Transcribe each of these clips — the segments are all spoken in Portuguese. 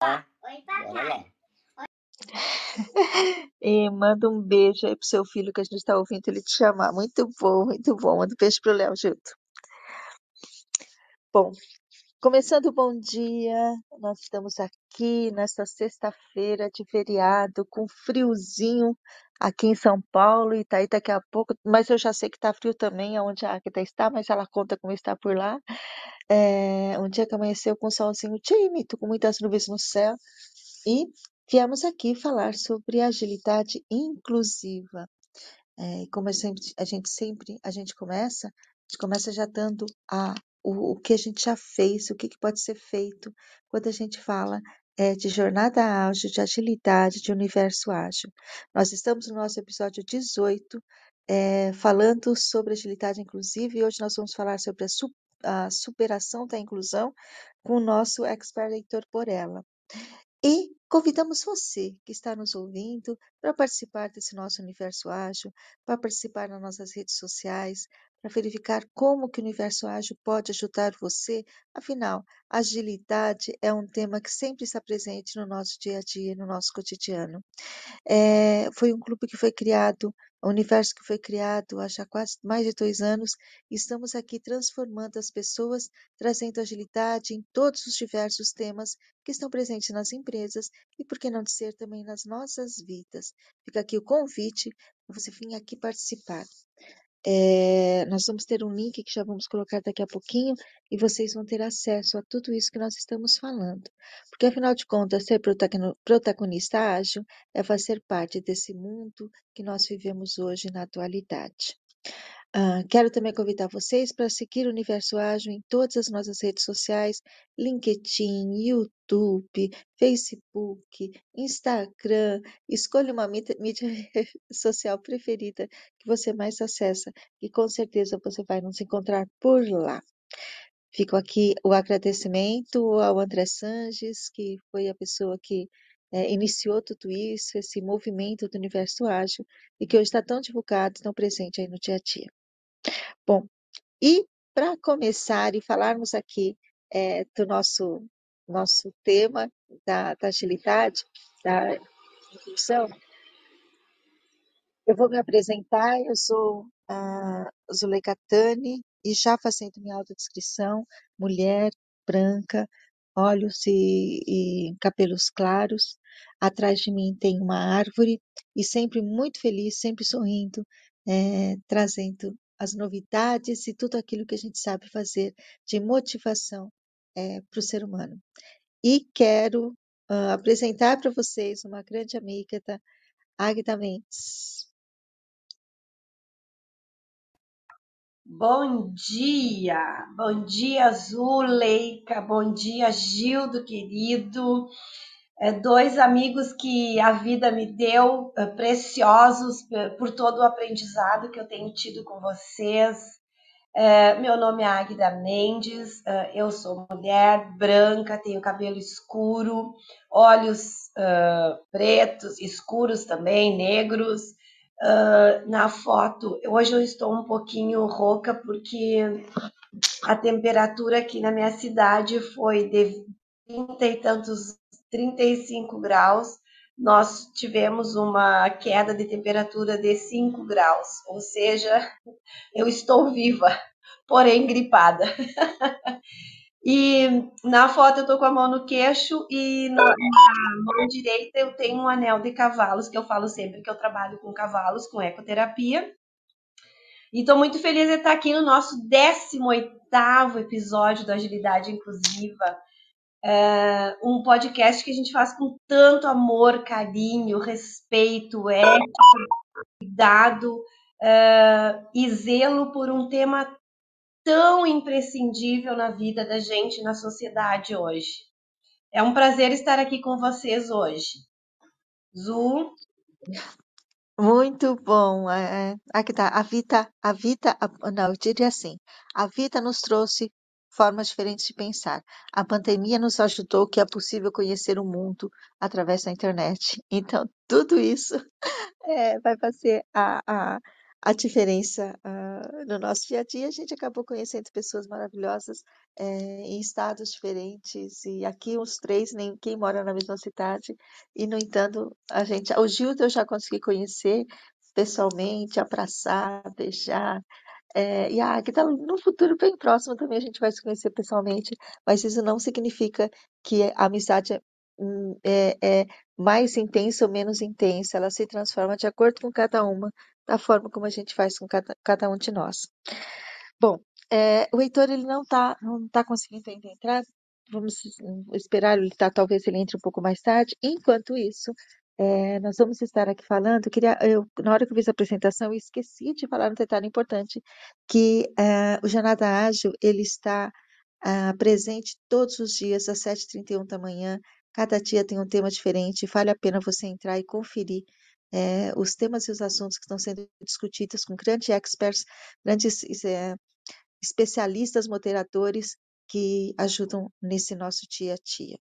Bora lá. E manda um beijo aí pro seu filho que a gente está ouvindo ele te chamar. Muito bom, muito bom. Manda um beijo pro Léo junto. Bom, começando o bom dia, nós estamos aqui nesta sexta-feira de feriado, com friozinho aqui em São Paulo, e tá aí daqui a pouco, mas eu já sei que tá frio também onde a Agatha está, mas ela conta como está por lá. É, um dia que amanheceu com um solzinho tímido, com muitas nuvens no céu, e viemos aqui falar sobre agilidade inclusiva. É, como gente, a gente sempre a gente começa, a gente começa já dando a, o, o que a gente já fez, o que, que pode ser feito quando a gente fala é, de jornada ágil, de agilidade, de universo ágil. Nós estamos no nosso episódio 18, é, falando sobre agilidade inclusiva, e hoje nós vamos falar sobre a, su, a superação da inclusão com o nosso expert Heitor Porella. E convidamos você que está nos ouvindo para participar desse nosso universo ágil, para participar nas nossas redes sociais, para verificar como que o universo ágil pode ajudar você. Afinal, agilidade é um tema que sempre está presente no nosso dia a dia, no nosso cotidiano. É, foi um clube que foi criado, o um universo que foi criado há já quase mais de dois anos, e estamos aqui transformando as pessoas, trazendo agilidade em todos os diversos temas que estão presentes nas empresas e, por que não dizer, também nas nossas vidas. Fica aqui o convite para você vir aqui participar. É, nós vamos ter um link que já vamos colocar daqui a pouquinho e vocês vão ter acesso a tudo isso que nós estamos falando. Porque, afinal de contas, ser protagonista ágil é fazer parte desse mundo que nós vivemos hoje na atualidade. Uh, quero também convidar vocês para seguir o Universo Ágil em todas as nossas redes sociais: LinkedIn, YouTube, Facebook, Instagram. Escolha uma mídia, mídia social preferida que você mais acessa e com certeza você vai nos encontrar por lá. Fico aqui o agradecimento ao André Sanches, que foi a pessoa que é, iniciou tudo isso, esse movimento do universo ágil, e que hoje está tão divulgado, tão presente aí no dia a dia. Bom, e para começar e falarmos aqui é, do nosso, nosso tema da, da agilidade, da inclusão, eu vou me apresentar, eu sou a Zuleika Tani, e já fazendo minha autodescrição, mulher, branca, olhos e, e cabelos claros, atrás de mim tem uma árvore, e sempre muito feliz, sempre sorrindo, é, trazendo as novidades e tudo aquilo que a gente sabe fazer de motivação é, para o ser humano. E quero uh, apresentar para vocês uma grande amiga da Agda Mendes. Bom dia, bom dia Zuleika, bom dia Gildo querido, dois amigos que a vida me deu, é, preciosos por todo o aprendizado que eu tenho tido com vocês. É, meu nome é Águida Mendes, é, eu sou mulher branca, tenho cabelo escuro, olhos pretos, escuros também, negros. Na foto, hoje eu estou um pouquinho rouca porque a temperatura aqui na minha cidade foi de 30 e tantos 35 graus, nós tivemos uma queda de temperatura de 5 graus, ou seja, eu estou viva, porém gripada. e na foto eu estou com a mão no queixo e na, mão direita eu tenho um anel de cavalos, que eu falo sempre que eu trabalho com cavalos, com ecoterapia. E estou muito feliz de estar aqui no nosso 18º episódio da Agilidade Inclusiva é um podcast que a gente faz com tanto amor, carinho, respeito, ética, cuidado é, e zelo por um tema tão imprescindível na vida da gente na sociedade hoje. É um prazer estar aqui com vocês hoje. Zu. Muito bom. É, aqui tá. A vida, a vida, não, eu diria assim. A vida nos trouxe formas diferentes de pensar. A pandemia nos ajudou que é possível conhecer o mundo através da internet. Então, tudo isso é, vai fazer a, a, a diferença uh, no nosso dia a dia. A gente acabou conhecendo pessoas maravilhosas é, em estados diferentes, e aqui os três, nem quem mora na mesma cidade, e no entanto, a gente, o Gildo eu já consegui conhecer pessoalmente, abraçar, beijar, é, e a Agatha, no futuro bem próximo também a gente vai se conhecer pessoalmente, mas isso não significa que a amizade é, hum, é, é mais intensa ou menos intensa, ela se transforma de acordo com cada uma, da forma como a gente faz com cada, cada um de nós. Bom, é, o Heitor ele não está não tá conseguindo ainda entrar, vamos esperar ele tá, talvez ele entre um pouco mais tarde. Enquanto isso, é, nós vamos estar aqui falando. Queria, eu, na hora que eu fiz a apresentação, eu esqueci de falar um detalhe importante, que é, o Jornada Ágil ele está é, presente todos os dias às 7h31 da manhã. Cada dia tem um tema diferente. Vale a pena você entrar e conferir é, os temas e os assuntos que estão sendo discutidos com grandes experts, grandes é, especialistas moderadores que ajudam nesse nosso dia a dia.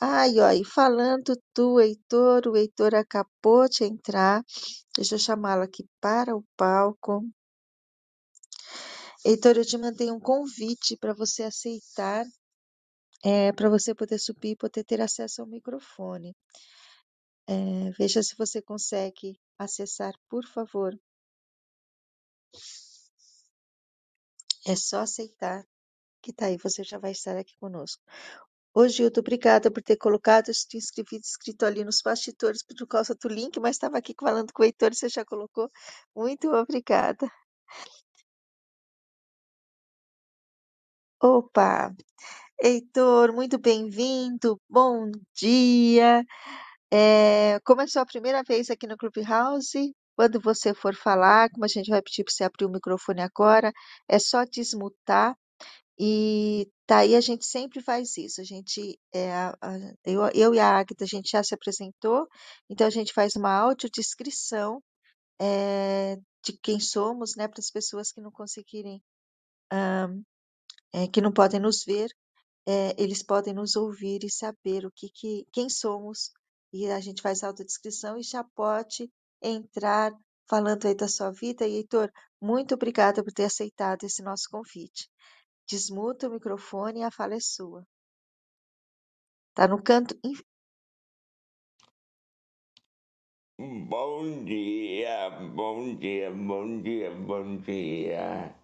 Ai, ó, e falando do Heitor, o Heitor acabou de entrar. Deixa eu chamá-lo aqui para o palco. Heitor, eu te mandei um convite para você aceitar, é, para você poder subir e poder ter acesso ao microfone. É, veja se você consegue acessar, por favor. É só aceitar que tá aí, você já vai estar aqui conosco. Ô Gildo, obrigada por ter colocado, te inscrevido, escrito ali nos bastidores por causa do link, mas estava aqui falando com o Heitor, você já colocou. Muito obrigada. Opa! Heitor, muito bem-vindo, bom dia. É, como é sua primeira vez aqui no Clubhouse, quando você for falar, como a gente vai pedir para você abrir o microfone agora, é só desmutar e daí a gente sempre faz isso. A gente, é, a, a, eu, eu e a Agatha, a gente já se apresentou, então a gente faz uma audiodescrição é, de quem somos, né, para as pessoas que não conseguirem, um, é, que não podem nos ver, eles podem nos ouvir e saber o que, que quem somos. E a gente faz a autodescrição e já pode entrar falando aí da sua vida. E, Heitor, muito obrigada por ter aceitado esse nosso convite. Desmuta o microfone e a fala é sua. Tá no canto. Bom dia, bom dia, bom dia, bom dia.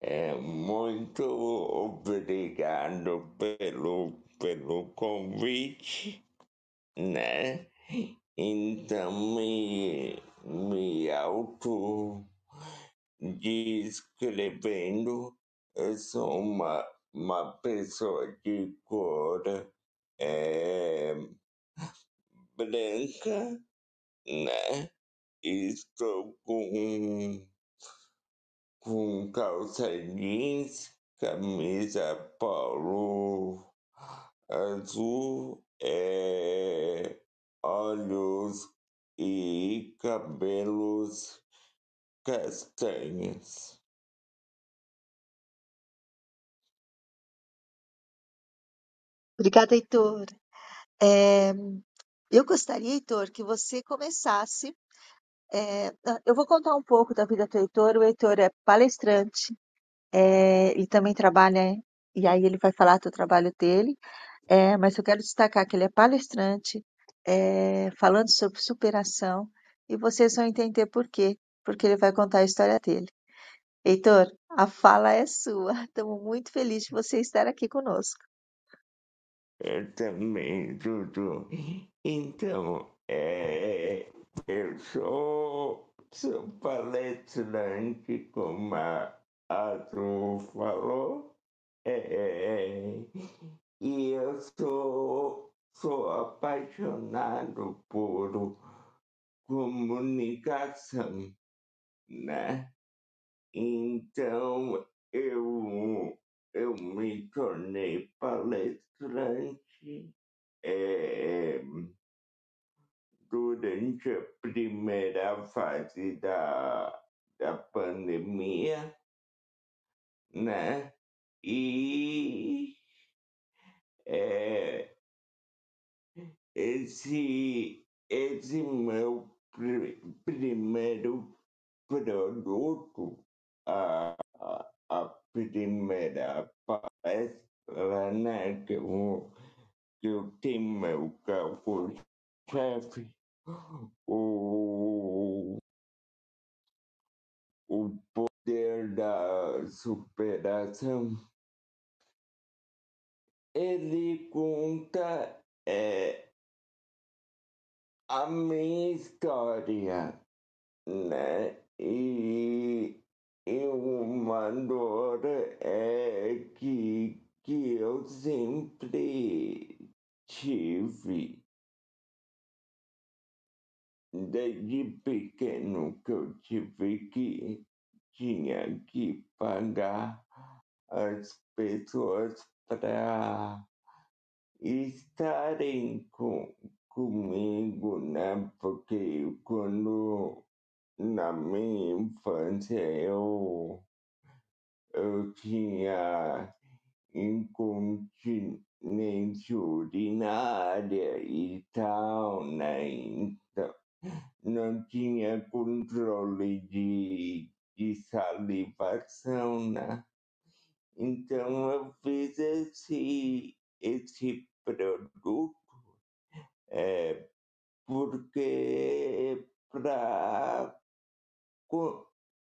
É, muito obrigado pelo, pelo convite, né? Então me, me auto descrevendo eu sou uma, uma pessoa de cor é, branca, né? Estou com, com calça jeans, camisa polo azul, é, olhos e cabelos castanhos. Obrigada, Heitor. É, eu gostaria, Heitor, que você começasse. É, eu vou contar um pouco da vida do Heitor. O Heitor é palestrante, é, ele também trabalha, e aí ele vai falar do trabalho dele, é, mas eu quero destacar que ele é palestrante, falando sobre superação, e vocês vão entender por quê, porque ele vai contar a história dele. Heitor, a fala é sua. Estamos muito felizes de você estar aqui conosco. Eu também, Dudu. Então, é, eu sou, sou palestrante, como a Atu falou, é, e eu sou, sou apaixonado por comunicação, né? Então, eu eu me tornei palestrante é, durante a primeira fase da, da pandemia, né? E é, esse, esse meu pr primeiro produto, a, a, a primeira palestra, né, que eu, que eu tenho meu cargo-chefe, o, o poder da superação, ele conta é, a minha história, né? E, e uma dor é que, que eu sempre tive desde pequeno que eu tive que tinha que pagar as pessoas para estarem com, comigo, né? Porque quando na minha infância eu, eu tinha incontinência urinária e tal, né? Então não tinha controle de, de salivação, né? Então eu fiz esse, esse produto é, porque para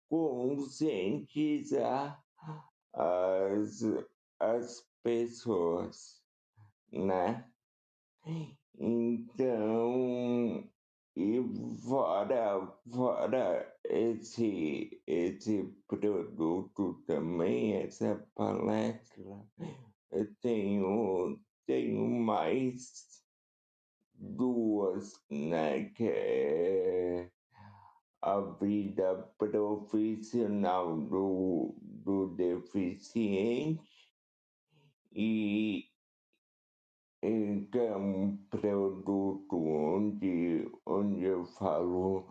conscientizar as, as pessoas, né? Então, e fora, fora esse, esse produto também, essa palestra, eu tenho, tenho mais duas, né? Que é a vida profissional do, do deficiente e que é um produto onde, onde eu falo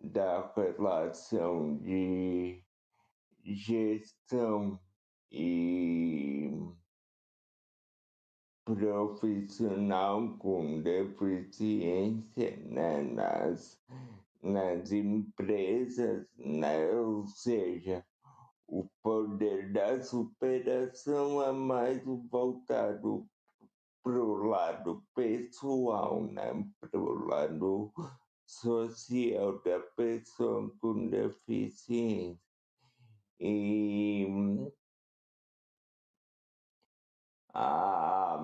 da relação de gestão e profissional com deficiência né, nas, nas empresas, né? ou seja, o poder da superação é mais voltado pro lado pessoal, né? pro lado social da pessoa com deficiência. E a,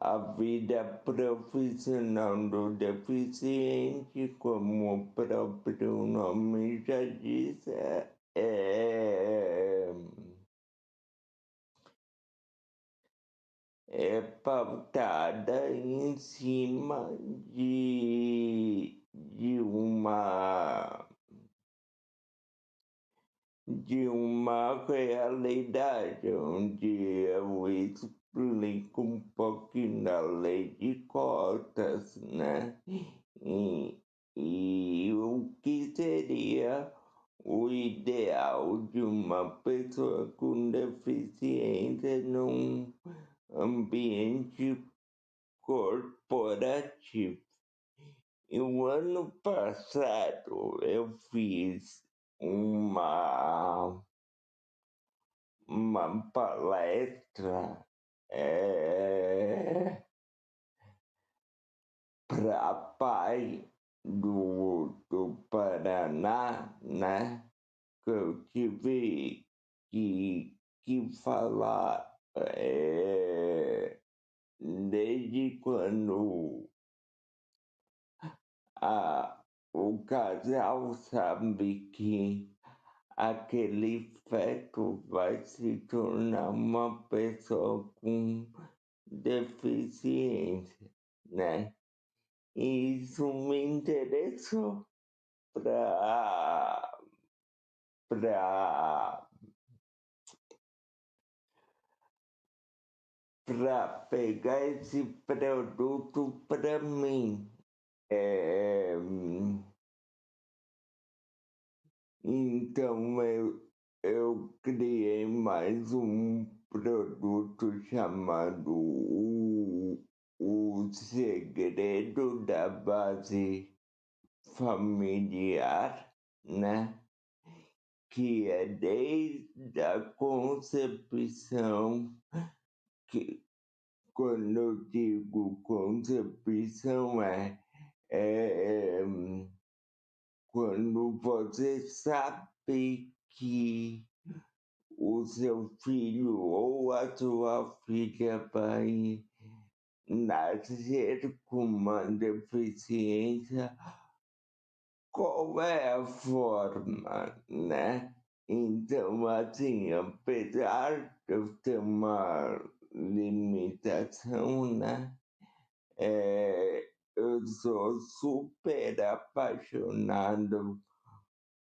a vida profissional do deficiente, como o próprio nome já diz, é, é é pautada em cima de, de uma de uma realidade onde eu da lei de cotas, né? E, e o que seria o ideal de uma pessoa com deficiência num ambiente corporativo. E o ano passado eu fiz uma, uma palestra é, para pai do, do Paraná, né? Que eu tive que, que falar é, desde quando a, o casal sabe que aquele feto vai se tornar uma pessoa com deficiência, né? E isso me interessou para para para pegar esse produto para mim. É, então eu, eu criei mais um produto chamado o, o Segredo da Base Familiar, né? Que é desde a concepção, que quando eu digo concepção é, é quando você sabe que o seu filho ou a sua filha vai nascer com uma deficiência, qual é a forma, né? Então, assim, apesar de eu ter uma limitação, né? É, eu sou super apaixonado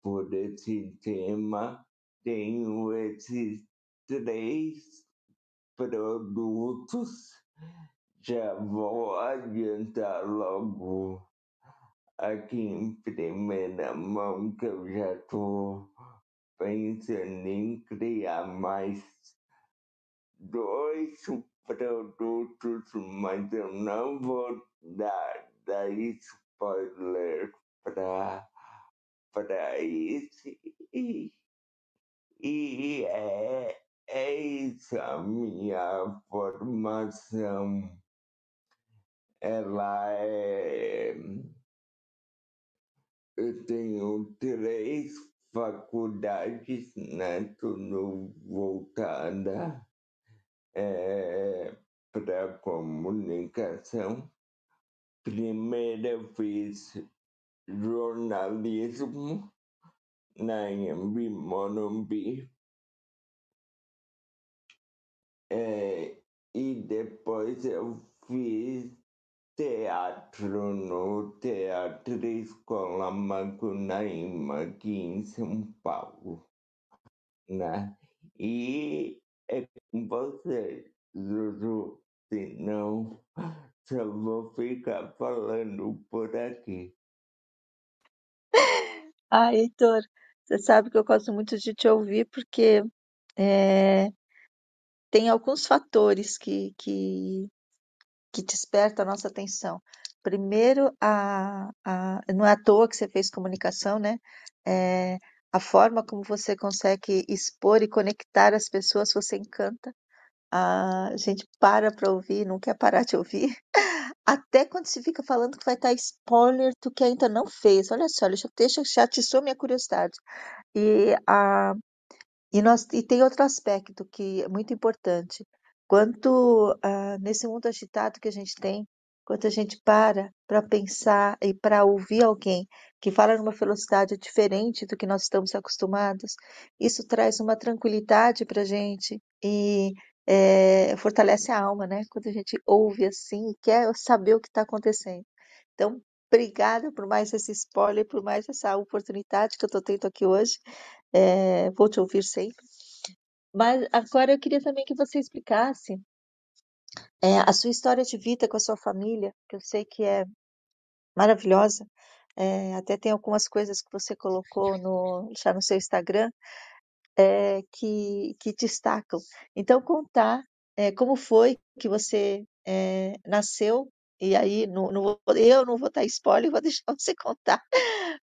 por esse tema. Tenho esses três produtos. Já vou adiantar logo aqui em primeira mão que eu já estou pensando em criar mais dois produtos, mas eu não vou dar, dar spoiler para para isso. E, e é, é isso a minha formação. Ela é. Eu tenho três faculdades, né? Tudo voltada é, para comunicação. Primeiro eu fiz jornalismo na Anhembi Morumbi é, e depois eu fiz teatro no Teatro Escola Macunaíma aqui em São Paulo, né? E é com você, Zuzu, senão só vou ficar falando por aqui. Ah, Heitor, você sabe que eu gosto muito de te ouvir porque eh, tem alguns fatores que, que, que despertam a nossa atenção. Primeiro, a, a, não é à toa que você fez comunicação, né? Eh, a forma como você consegue expor e conectar as pessoas, você encanta. A gente para para ouvir, não quer parar de ouvir. Até quando se fica falando que vai estar spoiler do que ainda não fez. Olha só, deixa, já atiçou minha curiosidade. E, a, e, nós, e tem outro aspecto que é muito importante. Quanto ah, nesse mundo agitado que a gente tem, quando a gente para para pensar e para ouvir alguém que fala numa velocidade diferente do que nós estamos acostumados, isso traz uma tranquilidade para a gente e eh, fortalece a alma, né? Quando a gente ouve assim e quer saber o que está acontecendo. Então, obrigada por mais esse spoiler, por mais essa oportunidade que eu estou tendo aqui hoje. Eh, vou te ouvir sempre. Mas agora eu queria também que você explicasse eh, a sua história de vida com a sua família, que eu sei que é maravilhosa. Eh, até tem algumas coisas que você colocou no, já no seu Instagram, eh, que, que destacam. Então, contar eh, como foi que você eh, nasceu, e aí não, vou- eu não vou dar spoiler, vou deixar você contar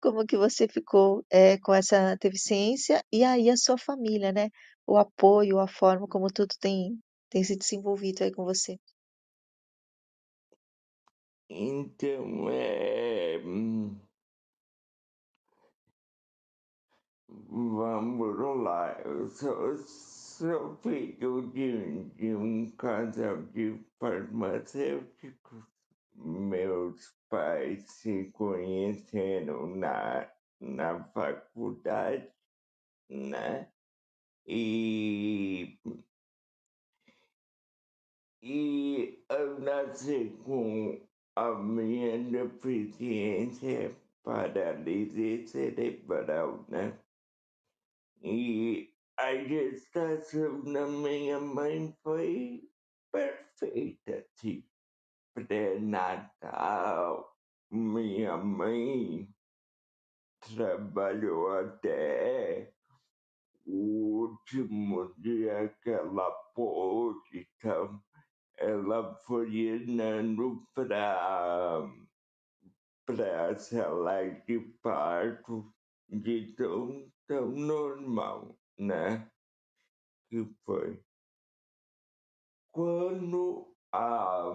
como que você ficou com essa deficiência, e aí a sua família, né? O apoio, a forma como tudo tem, tem se desenvolvido aí com você. Então, é. Vamos lá, eu sou, sou filho de, de um casal de farmacêuticos. Meus pais se conheceram na, na faculdade, né? E, e eu nasci com a minha deficiência paralisia cerebral, né? E a gestação da minha mãe foi perfeita, assim, pré-natal. Minha mãe trabalhou até o último dia que ela pôde, então ela foi indo para para a sala de parto de tão, tão normal, né? Que foi quando a,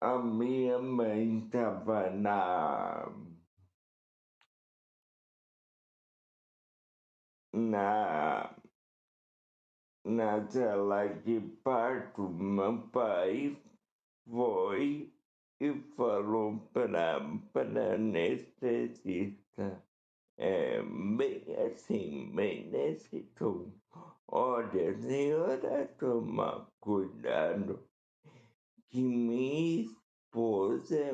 a minha mãe estava na, na, na sala de parto, meu pai foi e falou para para anestesista, é, bem assim, bem nesse tom. Olha, senhora, toma cuidado, que minha esposa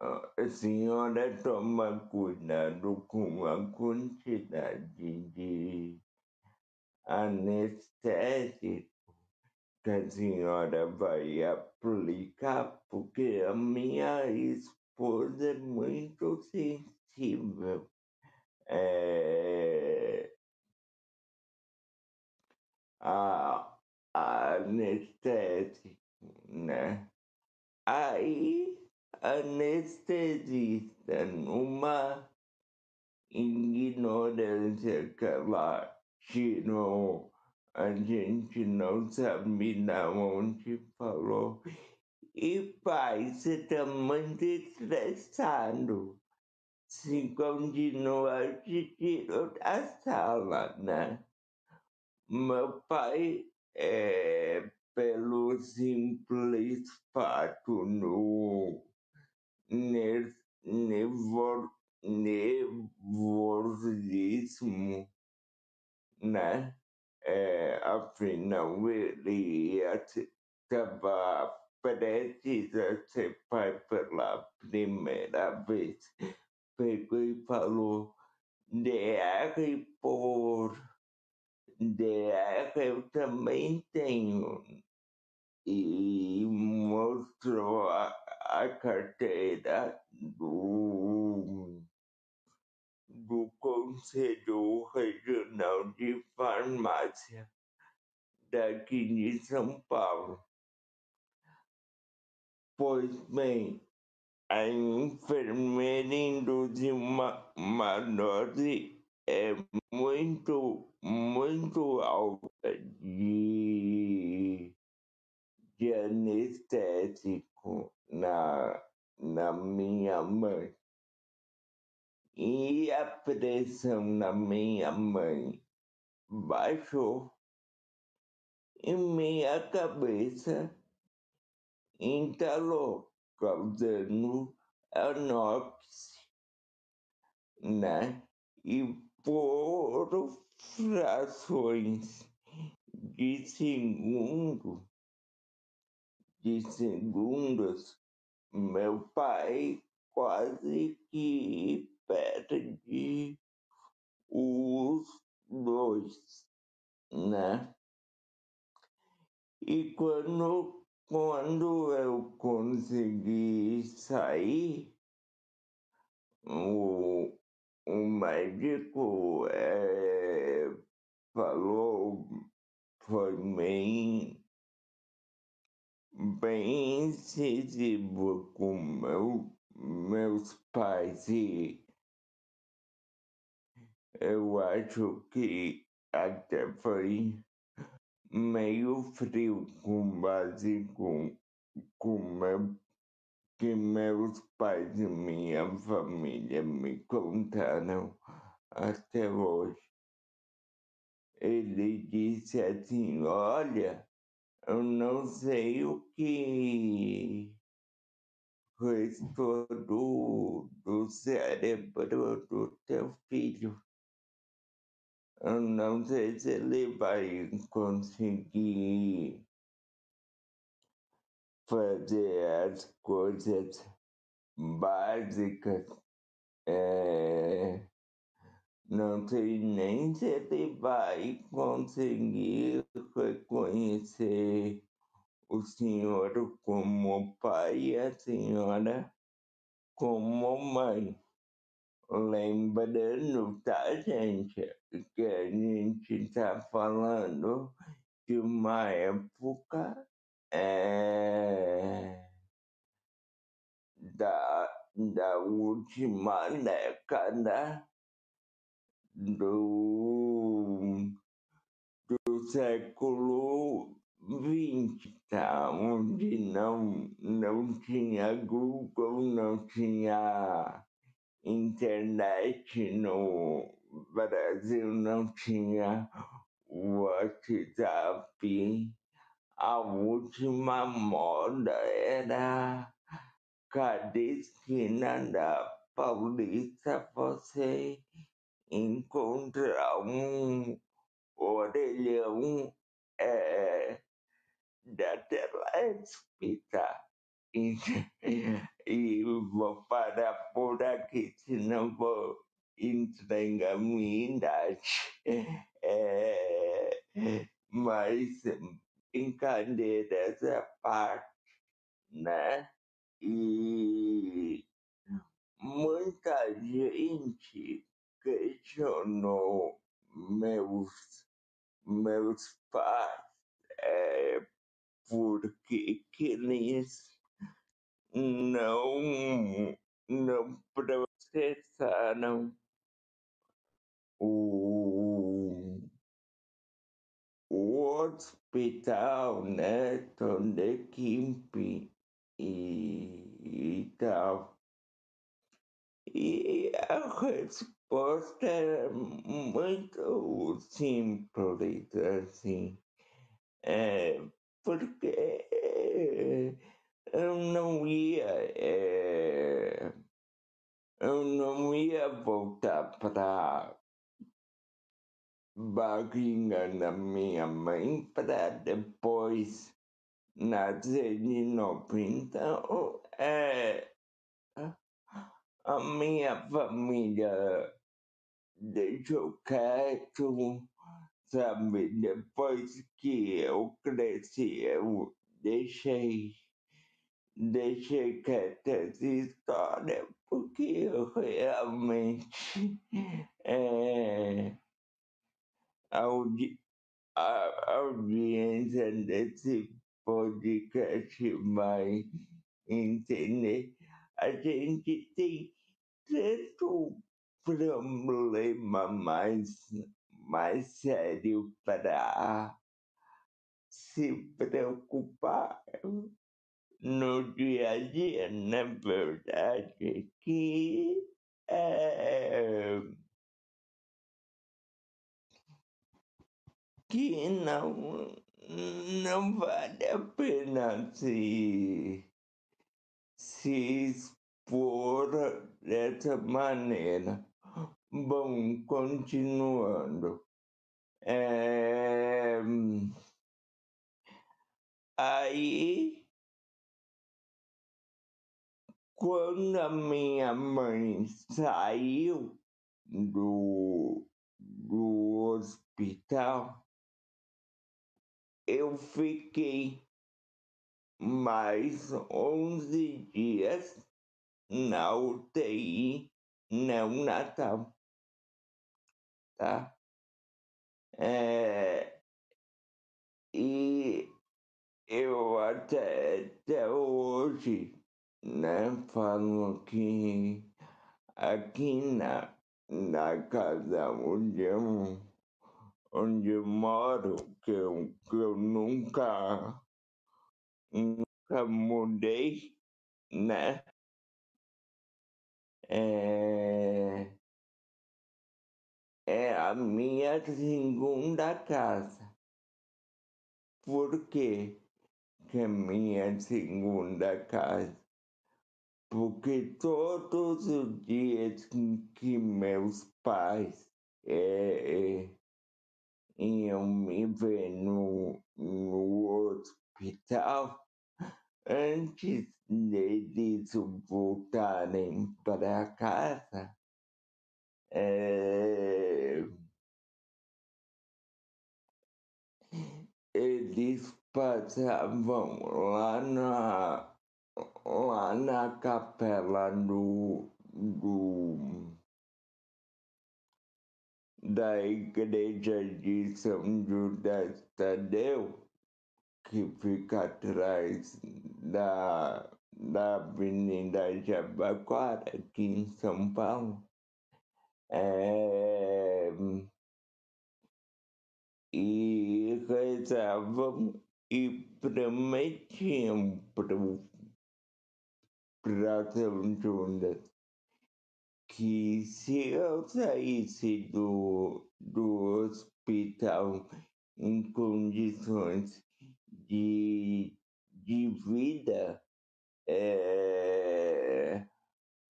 A senhora toma cuidado com a quantidade de anestésico que a senhora vai aplicar, porque a minha esposa é muito sensível. É, a, a né? Aí, anestesista, numa ignorância que ela tirou, a gente não sabe da onde falou. E pai, você tá muito estressado. Se continuar, te tiro da sala, né? Meu pai, é, pelo simples fato no ner- nervo- nervosismo, né? É, afinal, ele estava prestes a ser pai pela primeira vez. Pegou e falou, DR por DR eu também tenho. E mostrou a, a carteira do, do Conselho Regional de Farmácia daqui de São Paulo. Pois bem, a enfermeira induziu uma, uma dose é, muito, muito alta de, de anestésico na, na minha mãe. E a pressão na minha mãe baixou e minha cabeça entalou, causando anóxia, né? E por frações de segundo, de segundos, meu pai quase que perde os dois, né? E quando, quando eu consegui sair, o, o médico eh, falou, foi bem, bem incisivo com meu, meus pais e eu acho que até foi meio frio com base com, com meu, que meus pais e minha família me contaram até hoje. Ele disse assim, olha, eu não sei o que restou do, do cérebro do teu filho. Eu não sei se ele vai conseguir fazer as coisas básicas. É, não sei nem se ele vai conseguir reconhecer o senhor como pai e a senhora como mãe. Lembrando, tá, gente, que a gente tá falando de uma época é, da, da última década do, do século XX, tá? onde não, não tinha Google, não tinha internet no Brasil, não tinha WhatsApp. A última moda era cada esquina da Paulista você encontra um orelhão é, da Telesp, tá? E, e vou parar por aqui, senão vou entregar minha idade. É, mas brincadeiras à parte, né? E muita gente questionou meus, meus pais é, porque que eles não, não processaram o, o hospital, né, Tonde Kimp e, e tal. E a resposta era muito simples, assim. É, porque eu não ia. é, eu não ia voltar para barriga da minha mãe para depois nascer de novo. Então, é, a minha família deixou quieto, sabe? Depois que eu cresci, eu deixei, deixei quieta essa história, porque eu realmente é, audi, a audiência desse podcast vai entender. A gente tem tanto problema mais, mais sério para se preocupar no dia a dia, na verdade, que é, que não, não vale a pena se, se expor dessa maneira. Bom, continuando. É, aí, quando a minha mãe saiu do, do hospital, eu fiquei mais 11 dias na UTI neonatal, tá? É, e eu até, até hoje, né, falo que aqui na, na casa onde eu, onde eu moro, que eu, que eu nunca, nunca mudei, né? É, é a minha segunda casa. Por quê que minha segunda casa? Porque todos os dias que meus pais é, é, iam me ver no, no hospital, antes deles voltarem para casa, é, eles passavam lá na, lá na capela do, do, da igreja de São Judas Tadeu, que fica atrás da, da Avenida Jabaquara, aqui em São Paulo. é, e rezavam e prometiam para para São Judas que se eu saísse do, do hospital em condições de, de vida, é,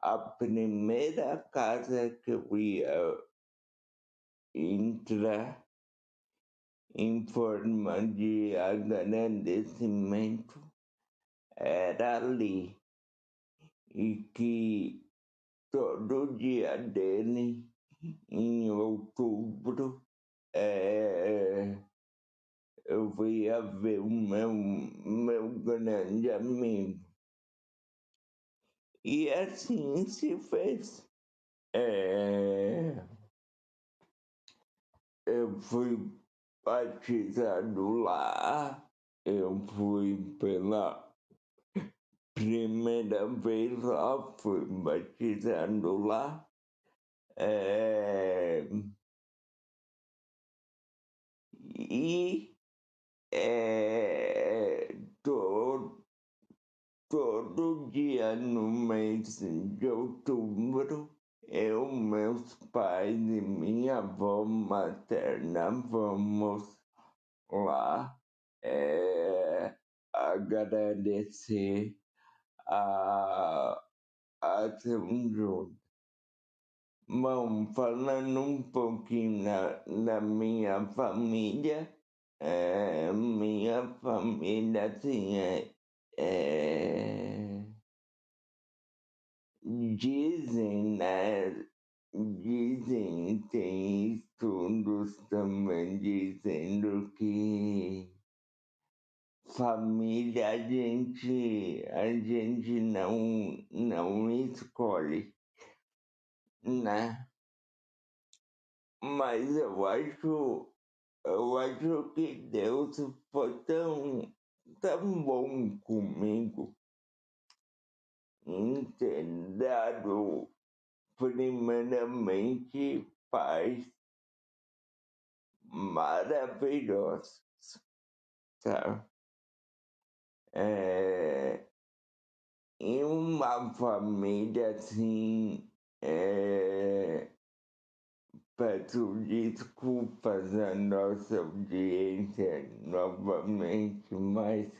a primeira casa que eu ia entrar em forma de agradecimento era ali. E que todo dia dele, em outubro, é, eu ia ver o meu, meu grande amigo. E assim se fez. É, eu fui batizado lá, eu fui pela primeira vez lá, fui batizado lá. É, e é, todo, todo dia no mês de outubro eu, meus pais e minha avó materna vamos lá é, agradecer a, a São João. Bom, falando um pouquinho na, na minha família, é, minha família assim, é, é, dizem, né? Dizem, tem estudos também dizendo que família a gente, a gente não, não escolhe, né? Mas eu acho, eu acho que Deus foi tão, tão bom comigo em primeiramente paz maravilhosos, sabe? É, em uma família assim, é, peço desculpas à nossa audiência novamente, mas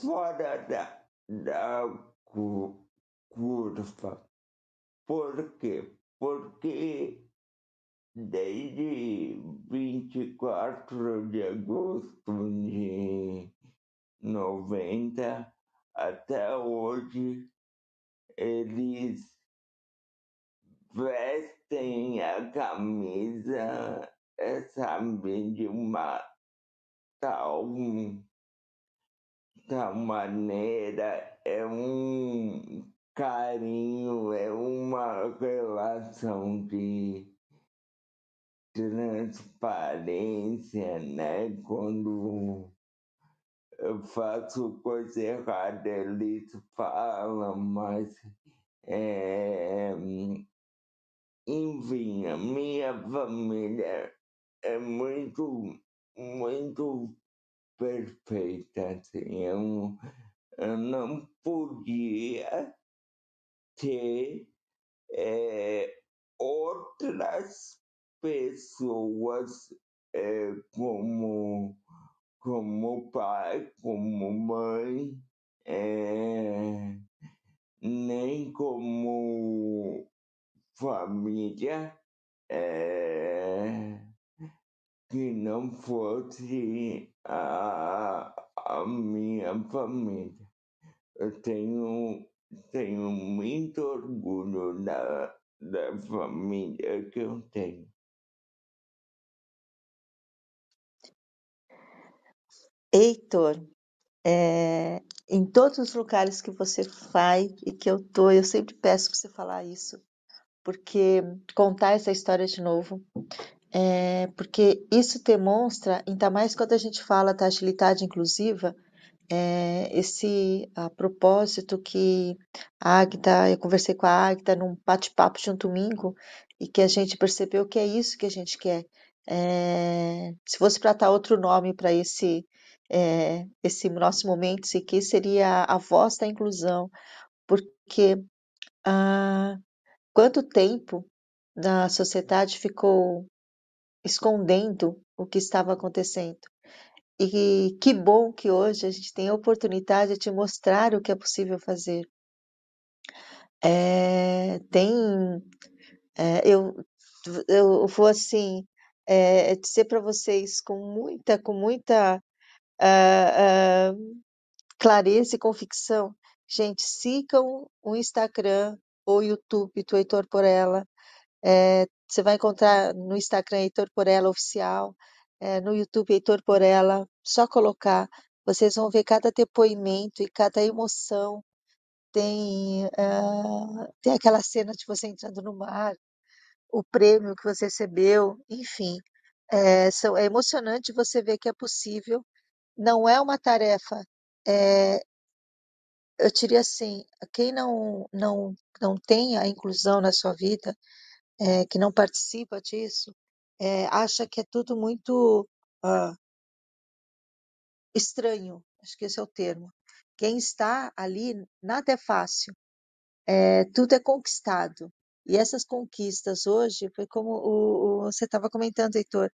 fora da, da curva. Por quê? Porque desde 24 de agosto de 90 até hoje, eles vestem a camisa, sabe, de uma tal, tal maneira, é um carinho, é uma relação de transparência, né? Quando eu faço coisa errada, eles falam, mas é, enfim, a minha família é muito, muito perfeita, assim, eu, eu não podia ter é, outras pessoas é, como, como pai, como mãe, é, nem como família é, que não fosse a, a minha família. Eu tenho, tenho muito orgulho da, da família que eu tenho. Heitor, é, em todos os lugares que você vai e que eu tô, eu sempre peço para você falar isso, porque contar essa história de novo, é, porque isso demonstra, ainda mais quando a gente fala da agilidade inclusiva, é, esse a propósito que a Agda, eu conversei com a Agda num bate-papo de um domingo e que a gente percebeu que é isso que a gente quer. É, se fosse para dar outro nome para esse é, esse nosso momento, aqui seria a voz da inclusão, porque ah, quanto tempo a sociedade ficou escondendo o que estava acontecendo. E que bom que hoje a gente tem a oportunidade de te mostrar o que é possível fazer. É, tem, é, eu, eu vou assim é, dizer para vocês com muita, com muita uh, clareza e convicção, gente, sigam o Instagram ou YouTube do Heitor Porella. É, você vai encontrar no Instagram Heitor Porella Oficial é, no YouTube Heitor Porella, só colocar, vocês vão ver cada depoimento e cada emoção. Tem, uh, tem aquela cena de você entrando no mar, o prêmio que você recebeu, enfim. É, são, é emocionante você ver que é possível. Não é uma tarefa. É, eu diria assim, quem não, não, não tem a inclusão na sua vida, é, que não participa disso, é, acha que é tudo muito uh, estranho, acho que esse é o termo. Quem está ali, nada é fácil, é, tudo é conquistado. E essas conquistas hoje, foi como o, o você estava comentando, Heitor,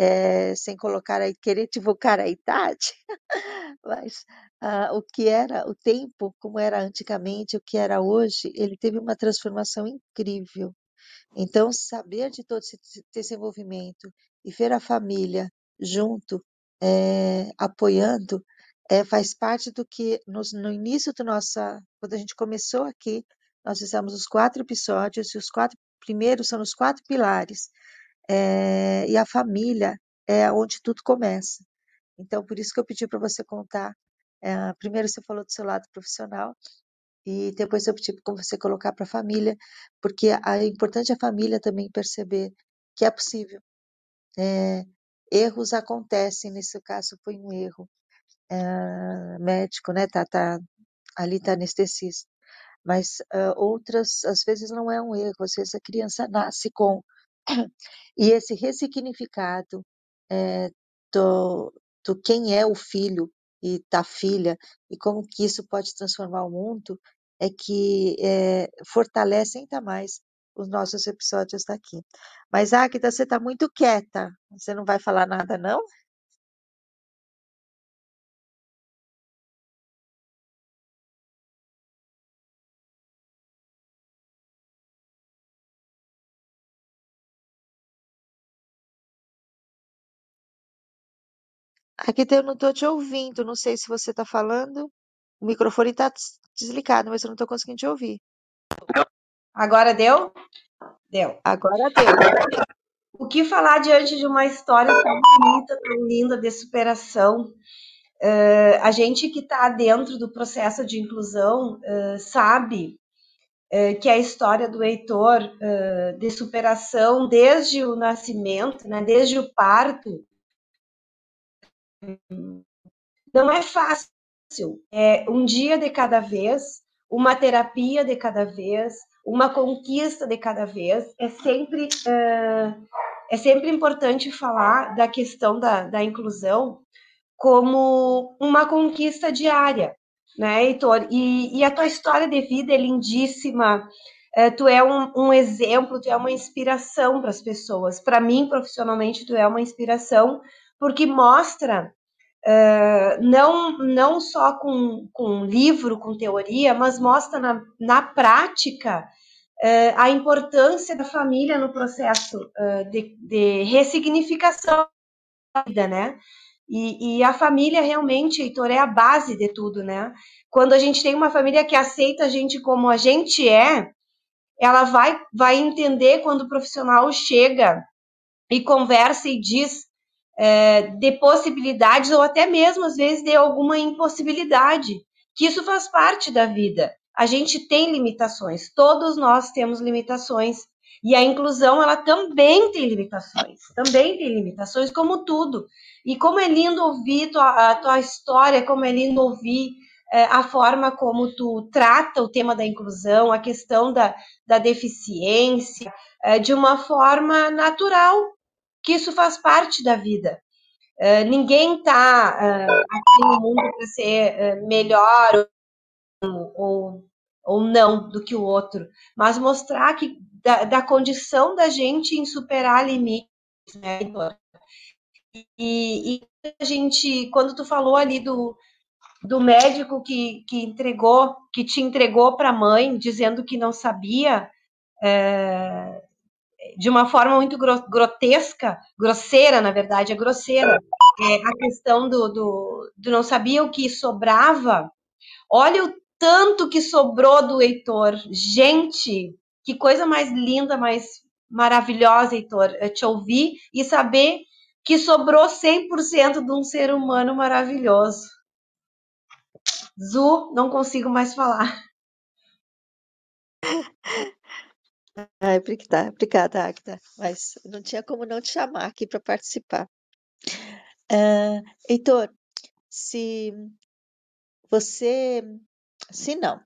é, sem colocar aí, querer equivocar a idade, mas uh, o que era o tempo, como era antigamente, o que era hoje, ele teve uma transformação incrível. Então, saber de todo esse desenvolvimento e ver a família junto, é, apoiando, é, faz parte do que nos, no início do nossa, quando a gente começou aqui, nós fizemos os quatro episódios e os quatro primeiros são os quatro pilares é, e a família é onde tudo começa. Então, por isso que eu pedi para você contar. É, primeiro você falou do seu lado profissional, e depois eu pedi para você colocar para a família, porque é importante a família também perceber que é possível. É, erros acontecem, nesse caso foi um erro é, médico, né? Tá, tá, ali está anestesista. Mas uh, outras, às vezes não é um erro, às vezes a criança nasce com. E esse ressignificado é, do, do quem é o filho e da filha e como que isso pode transformar o mundo é que é, fortalece ainda mais os nossos episódios daqui. Mas, Águida, você está muito quieta. Você não vai falar nada, não? Aqui eu não estou te ouvindo. Não sei se você está falando. O microfone está desligado, mas eu não estou conseguindo te ouvir. Agora deu? Deu. Agora deu. O que falar diante de uma história tão bonita, tão linda de superação? Uh, a gente que está dentro do processo de inclusão uh, sabe uh, que a história do Heitor de superação desde o nascimento, né, desde o parto, não é fácil. É um dia de cada vez, uma terapia de cada vez, uma conquista de cada vez. É sempre, uh, é sempre importante falar da questão da, da inclusão como uma conquista diária, né, Heitor? E, e a tua história de vida é lindíssima. Uh, tu é um, um, exemplo, tu é uma inspiração para as pessoas. Para mim, profissionalmente, tu é uma inspiração, porque mostra Uh, não, não só com, com livro, com teoria, mas mostra na, na prática uh, a importância da família no processo uh, de, de, ressignificação da vida, né? E, e, a família realmente, Heitor, é a base de tudo, né? Quando a gente tem uma família que aceita a gente como a gente é, ela vai, vai entender quando o profissional chega e conversa e diz é, de possibilidades ou até mesmo às vezes de alguma impossibilidade, que isso faz parte da vida. A gente tem limitações, todos nós temos limitações E a inclusão, ela também tem limitações, também tem limitações, como tudo. E como é lindo ouvir tua, a tua história, como é lindo ouvir é, a forma como tu trata o tema da inclusão, a questão da, da deficiência, é, de uma forma natural, que isso faz parte da vida. É, ninguém está é, aqui no mundo para ser é, melhor ou, ou não do que o outro, mas mostrar que da, da condição da gente em superar limites, né, e, e, a gente, quando tu falou ali do, do médico que, que entregou, que te entregou para a mãe, dizendo que não sabia, é, de uma forma muito grotesca, grosseira, na verdade, é grosseira, é, a questão do, do, do não sabia o que sobrava. Olha o tanto que sobrou do Heitor. Gente, que coisa mais linda, mais maravilhosa, Heitor, te ouvir e saber que sobrou 100% de um ser humano maravilhoso. Zu, não consigo mais falar. Ai, obrigada, obrigada, Agda. Mas não tinha como não te chamar aqui para participar. Uh, Heitor, se você, se não,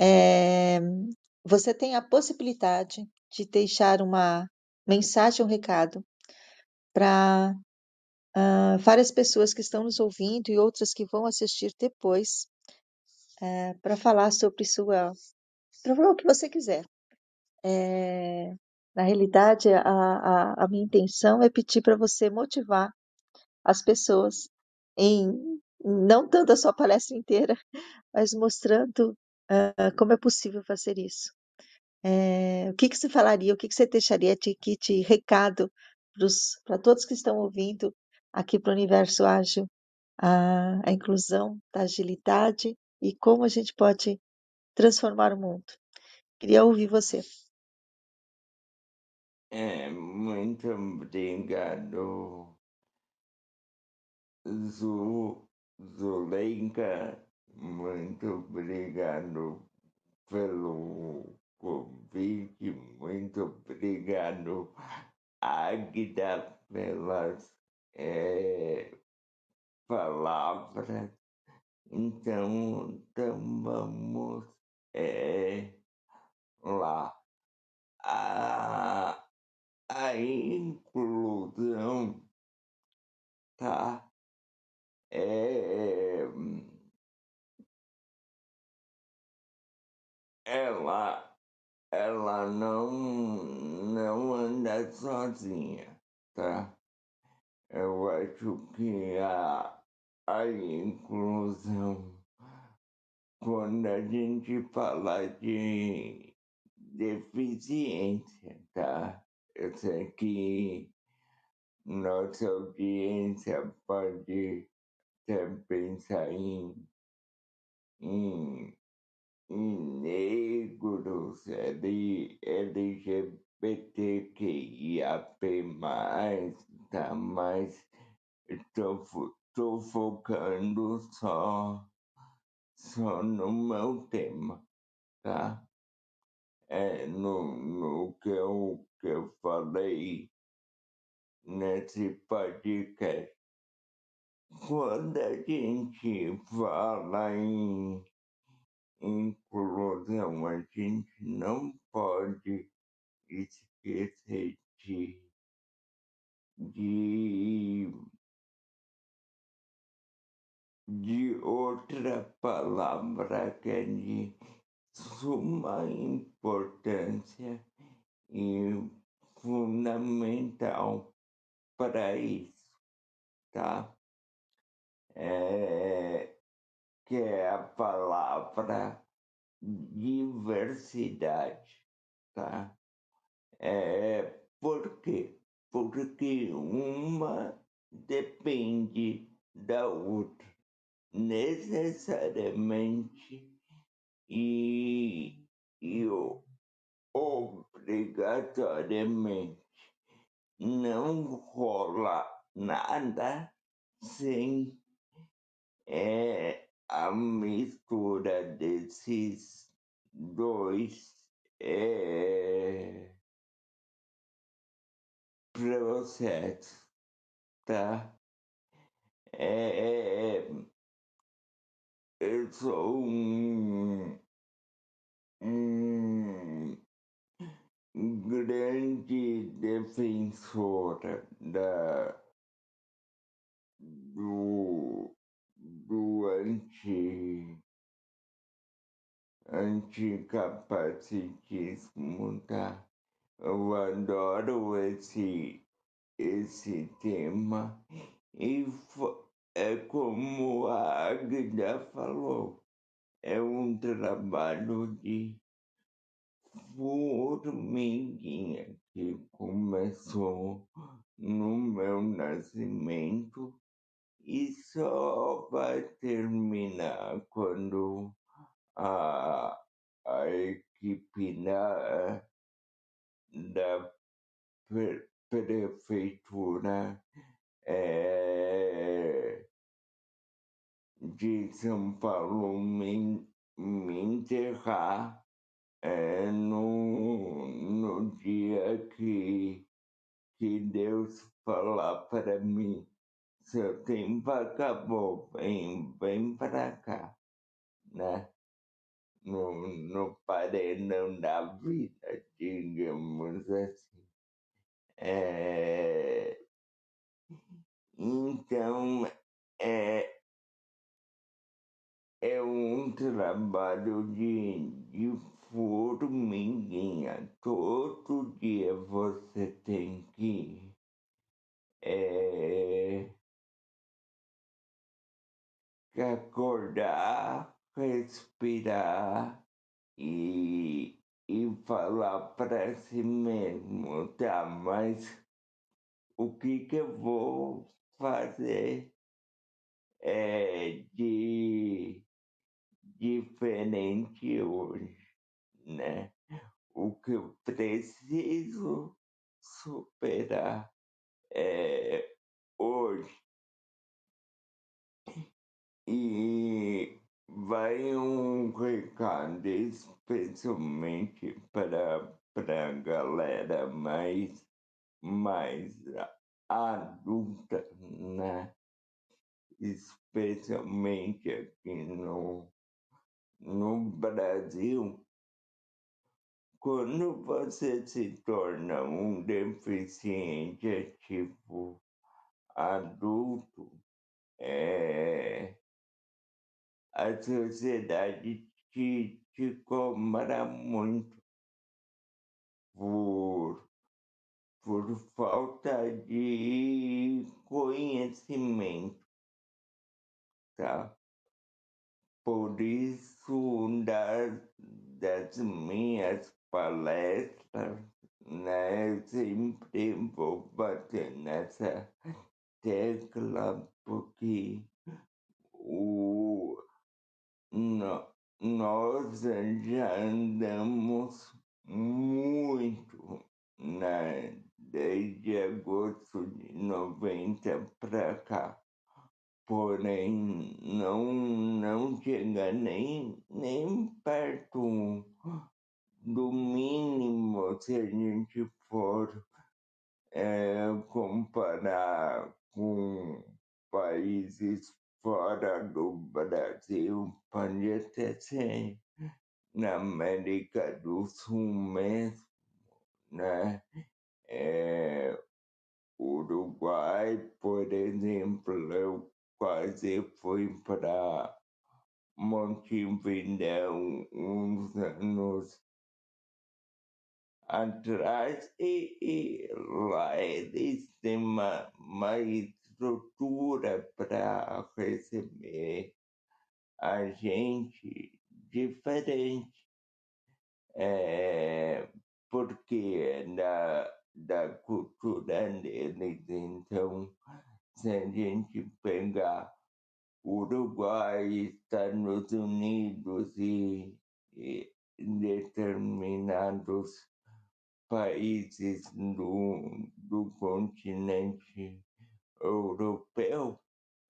é, você tem a possibilidade de deixar uma mensagem, um recado para uh, várias pessoas que estão nos ouvindo e outras que vão assistir depois, uh, para falar sobre sua, falar o que você quiser. É, na realidade, a, a, a minha intenção é pedir para você motivar as pessoas em não dando a sua palestra inteira, mas mostrando uh, como é possível fazer isso. É, o que, que você falaria, o que, que você deixaria de, de recado para todos que estão ouvindo aqui para o Universo Ágil, a, a inclusão da agilidade e como a gente pode transformar o mundo. Queria ouvir você. É, muito obrigado, Zu, Zuleika. Muito obrigado pelo convite. Muito obrigado, Águida, pelas é, palavras. Então, então vamos é, lá. A, a inclusão, tá? É, ela, ela não, não anda sozinha, tá? Eu acho que a, a inclusão, quando a gente fala de deficiência, tá? Eu sei que nossa audiência pode até pensar em, em, em negros, LGBTQIAP+, tá? Mas estou focando só, só no meu tema, tá? é, no, no que, eu, que eu falei nesse podcast. Quando a gente fala em inclusão, a gente não pode esquecer de, de, de outra palavra que é de suma importância e fundamental para isso, tá? É, que é a palavra diversidade, tá? É, por quê? Porque uma depende da outra necessariamente e, e obrigatoriamente não rola nada sem é, a mistura desses dois é, processo, tá? É, é, eu sou um, um grande defensor da, do, do anti, anticapacitismo, tá? Eu adoro esse, esse tema e é como a Agda falou, é um trabalho de formiguinha que começou no meu nascimento e só vai terminar quando a, a equipe da, da pre- prefeitura eh, de São Paulo me, me enterrar eh, no, no dia que, que Deus falar para mim, seu tempo acabou, vem, vem para cá, né? No, no paredão da vida, digamos assim. É, então, é, é um trabalho de, de formiguinha. Todo dia você tem que é, acordar, respirar e, e falar para si mesmo, tá, mas o que, que eu vou fazer é, de diferente hoje, né? O que eu preciso superar é, hoje. E vai um recado especialmente para, a galera mais, mais adulta, né? Especialmente aqui no, no Brasil, quando você se torna um deficiente ativo adulto, é, a sociedade te, te cobra muito por, por falta de conhecimento, tá? Por isso, das, das minhas palestras, né, eu sempre vou bater nessa tecla porque o, nó- nós já andamos muito né, desde agosto de 90 para cá. Porém, não, não chega nem, nem perto do mínimo se a gente for é, comparar com países fora do Brasil, pode até ser na América do Sul mesmo, né? É, Uruguai, por exemplo, eu quase fui para Montevideo uns anos atrás e, e lá eles têm uma, uma estrutura para receber a gente diferente, é, porque da, da cultura deles. Então, se a gente Uruguai, Estados Unidos e, e determinados países do, do continente europeu,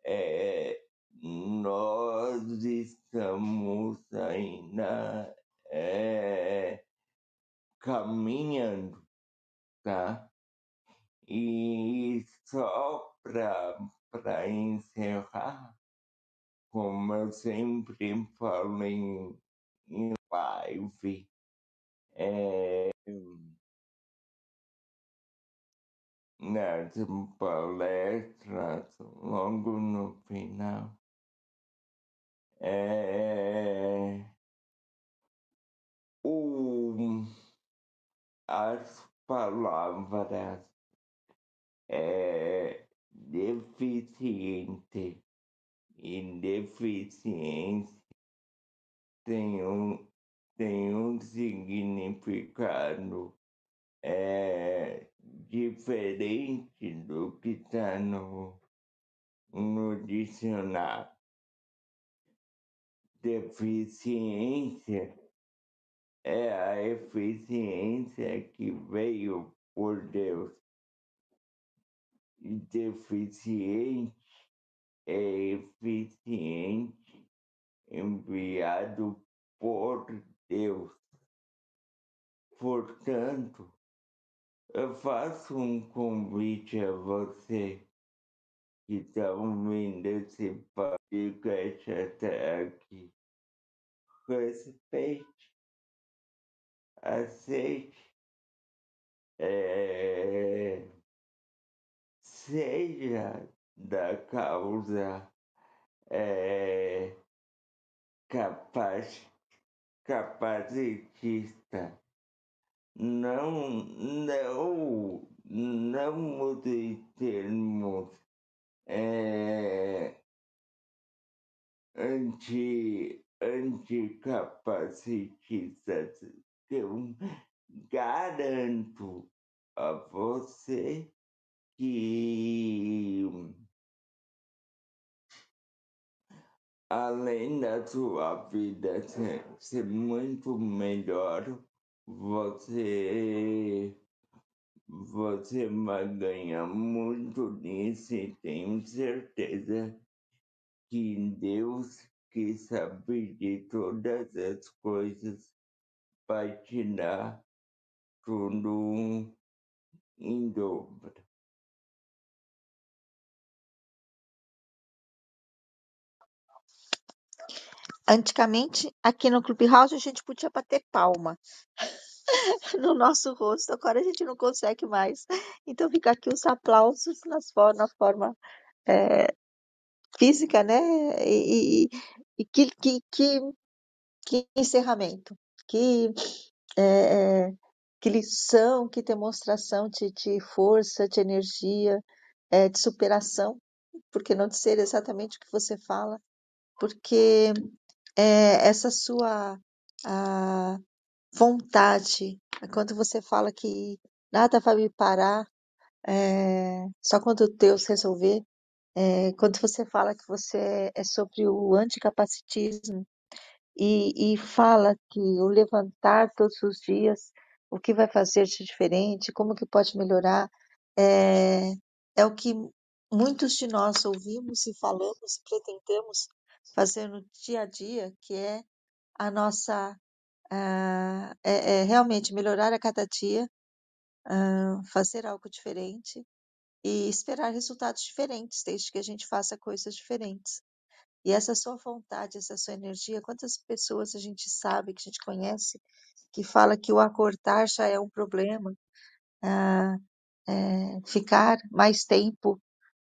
é, nós estamos ainda é, caminhando, tá? E só para encerrar, como eu sempre falo em, em live, é, nas palestras, logo no final, é, o, as palavras é, deficiente e deficiência tem um, tem um significado é, diferente do que está no, no dicionário. Deficiência é a eficiência que veio por Deus. E deficiente é eficiente enviado por Deus. Portanto, eu faço um convite a você que está ouvindo esse podcast até aqui. Respeite, aceite, é, seja da causa é, capaz, capacitista. Não, não, não mude termos é, anti, anticapacitistas. Eu garanto a você que além da sua vida ser, ser muito melhor, você você vai ganhar muito nisso e tenho certeza que Deus, que sabe de todas as coisas, vai te dar tudo em dobro. Antigamente, aqui no Clubhouse, a gente podia bater palma no nosso rosto, agora a gente não consegue mais. Então, fica aqui os aplausos na forma é, física, né? E, e, e que, que, que, que encerramento, que, é, que lição, que demonstração de, de força, de energia, é, de superação, porque não de ser exatamente o que você fala, porque é, essa sua a vontade, quando você fala que nada vai me parar, é, só quando Deus resolver, é, quando você fala que você é sobre o anticapacitismo e, e fala que o levantar todos os dias, o que vai fazer de diferente, como que pode melhorar, é, é o que muitos de nós ouvimos e falamos e pretendemos fazer no dia a dia, que é a nossa ah, é, é realmente melhorar a cada dia, ah, fazer algo diferente e esperar resultados diferentes, desde que a gente faça coisas diferentes. E essa sua vontade, essa sua energia, quantas pessoas a gente sabe, que a gente conhece, que fala que o acordar já é um problema, ah, é, ficar mais tempo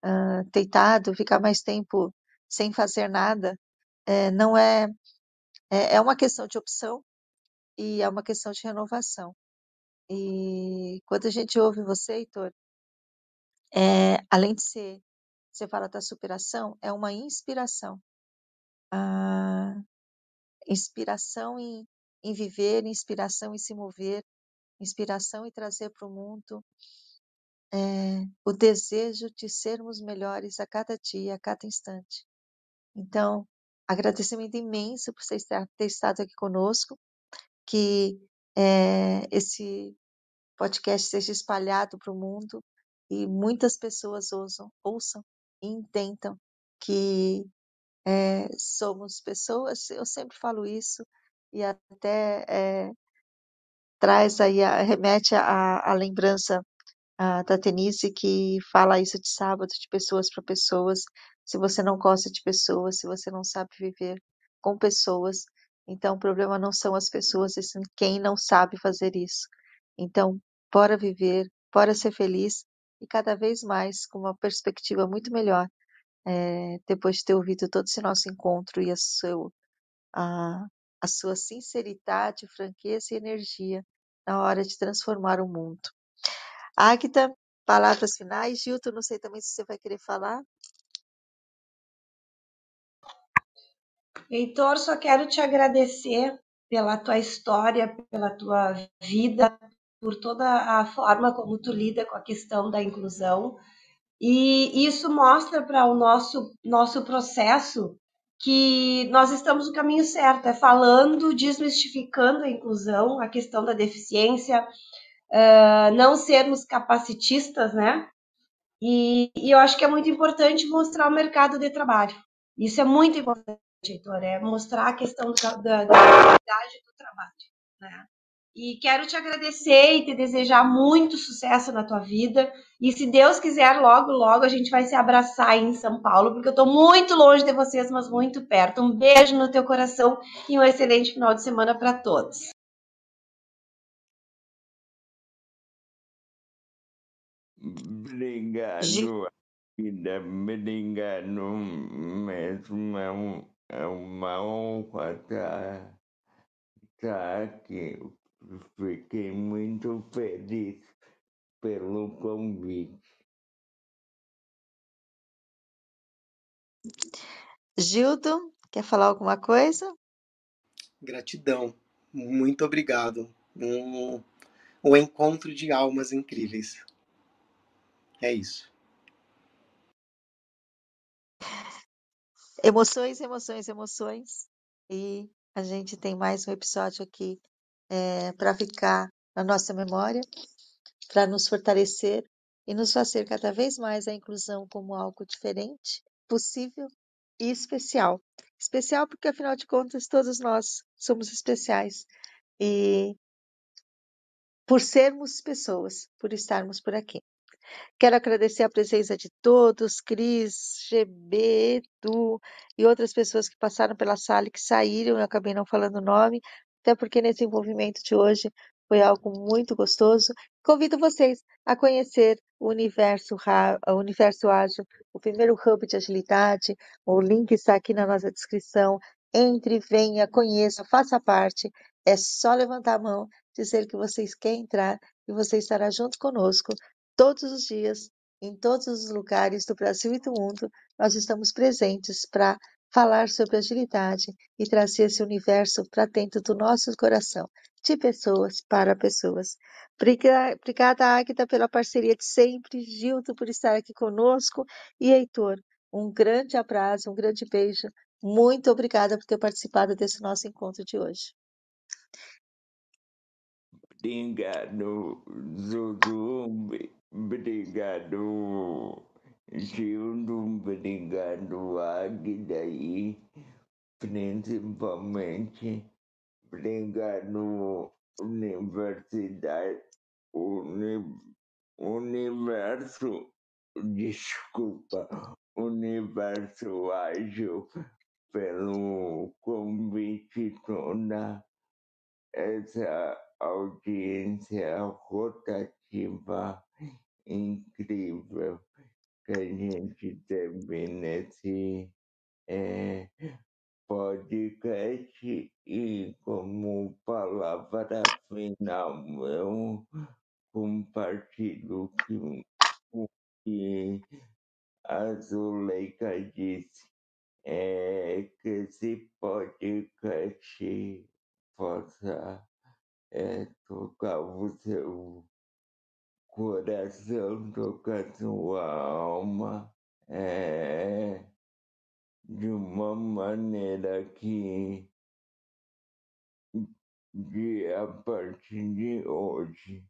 ah, deitado, ficar mais tempo sem fazer nada, é, não é, é, é uma questão de opção e é uma questão de renovação. E quando a gente ouve você, Heitor, é, além de ser, você fala da superação, é uma inspiração. Ah, inspiração em, em viver, inspiração em se mover, inspiração em trazer para o mundo é, o desejo de sermos melhores a cada dia, a cada instante. Então, agradecimento imenso por você ter estado aqui conosco, que é, esse podcast seja espalhado para o mundo e muitas pessoas ouçam, ouçam e entendam que é, somos pessoas, eu sempre falo isso, e até é, traz aí, remete à lembrança a, da Denise que fala isso de sábado, de pessoas para pessoas. Se você não gosta de pessoas, se você não sabe viver com pessoas, então o problema não são as pessoas, sim quem não sabe fazer isso. Então, bora viver, bora ser feliz e cada vez mais com uma perspectiva muito melhor, é, depois de ter ouvido todo esse nosso encontro e a, seu, a, a sua sinceridade, franqueza e energia na hora de transformar o mundo. Águida, palavras finais. Gilton, não sei também se você vai querer falar. Heitor, só quero te agradecer pela tua história, pela tua vida, por toda a forma como tu lida com a questão da inclusão. E isso mostra para o nosso, nosso processo que nós estamos no caminho certo, é falando, desmistificando a inclusão, a questão da deficiência, uh, não sermos capacitistas, né? E, e, eu acho que é muito importante mostrar o mercado de trabalho. Isso é muito importante, Heitor, é mostrar a questão da, da, da qualidade do trabalho, né? E quero te agradecer e te desejar muito sucesso na tua vida. E se Deus quiser, logo, logo a gente vai se abraçar aí em São Paulo, porque eu estou muito longe de vocês, mas muito perto. Um beijo no teu coração e um excelente final de semana para todos. Obrigado, Ida. Obrigado mesmo. É, um, é uma honra estar, estar aqui. Fiquei muito feliz pelo convite. Gildo, quer falar alguma coisa? Gratidão, muito obrigado. Um, um encontro de almas incríveis. É isso. Emoções, emoções, emoções. E a gente tem mais um episódio aqui é, para ficar na nossa memória, para nos fortalecer e nos fazer cada vez mais a inclusão como algo diferente, possível e especial. Especial porque, afinal de contas, todos nós somos especiais. E por sermos pessoas, por estarmos por aqui. Quero agradecer a presença de todos, Cris, GB, Edu e outras pessoas que passaram pela sala e que saíram, eu acabei não falando o nome, até porque nesse envolvimento de hoje foi algo muito gostoso. Convido vocês a conhecer o Universo, o Universo Ágil, o primeiro hub de agilidade. O link está aqui na nossa descrição. Entre, venha, conheça, faça parte. É só levantar a mão, dizer que vocês querem entrar e você estará junto conosco todos os dias, em todos os lugares do Brasil e do mundo. Nós estamos presentes para falar sobre agilidade e trazer esse universo para dentro do nosso coração, de pessoas para pessoas. Obrigada, Águida, pela parceria de sempre, Gildo, por estar aqui conosco e Heitor, um grande abraço, um grande beijo. Muito obrigada por ter participado desse nosso encontro de hoje. Obrigado, Zuzu. Obrigado, Gildo. Obrigado, Águida. E principalmente, obrigado, Universidade. Uni, universo. Desculpa, Universo Ágil, pelo convite toda essa audiência rotativa incrível que a gente teve nesse é, podcast. E como palavra final eu compartilho o que a Zuleika disse é que esse podcast possa é, tocar o seu coração, tocar sua alma é, de uma maneira que de a partir de hoje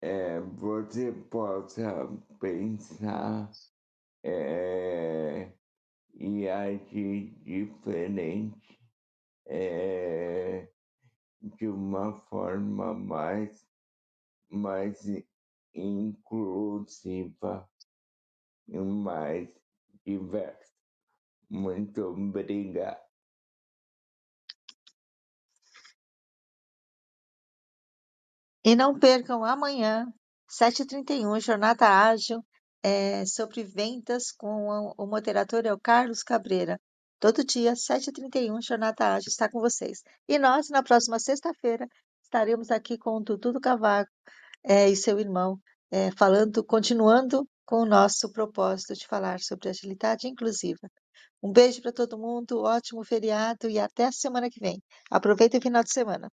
é, você possa pensar é, e agir diferente é, de uma forma mais, mais inclusiva e mais diversa. Muito obrigado. E não percam amanhã, 7h31, Jornada Ágil é, sobre vendas com o, o moderador é o Carlos Cabreira. Todo dia, 7h31, Jornada Ágil está com vocês. E nós, na próxima sexta-feira, estaremos aqui com o Dudu Cavaco é, e seu irmão, é, falando, continuando com o nosso propósito de falar sobre agilidade inclusiva. Um beijo para todo mundo, ótimo feriado e até a semana que vem. Aproveita o final de semana.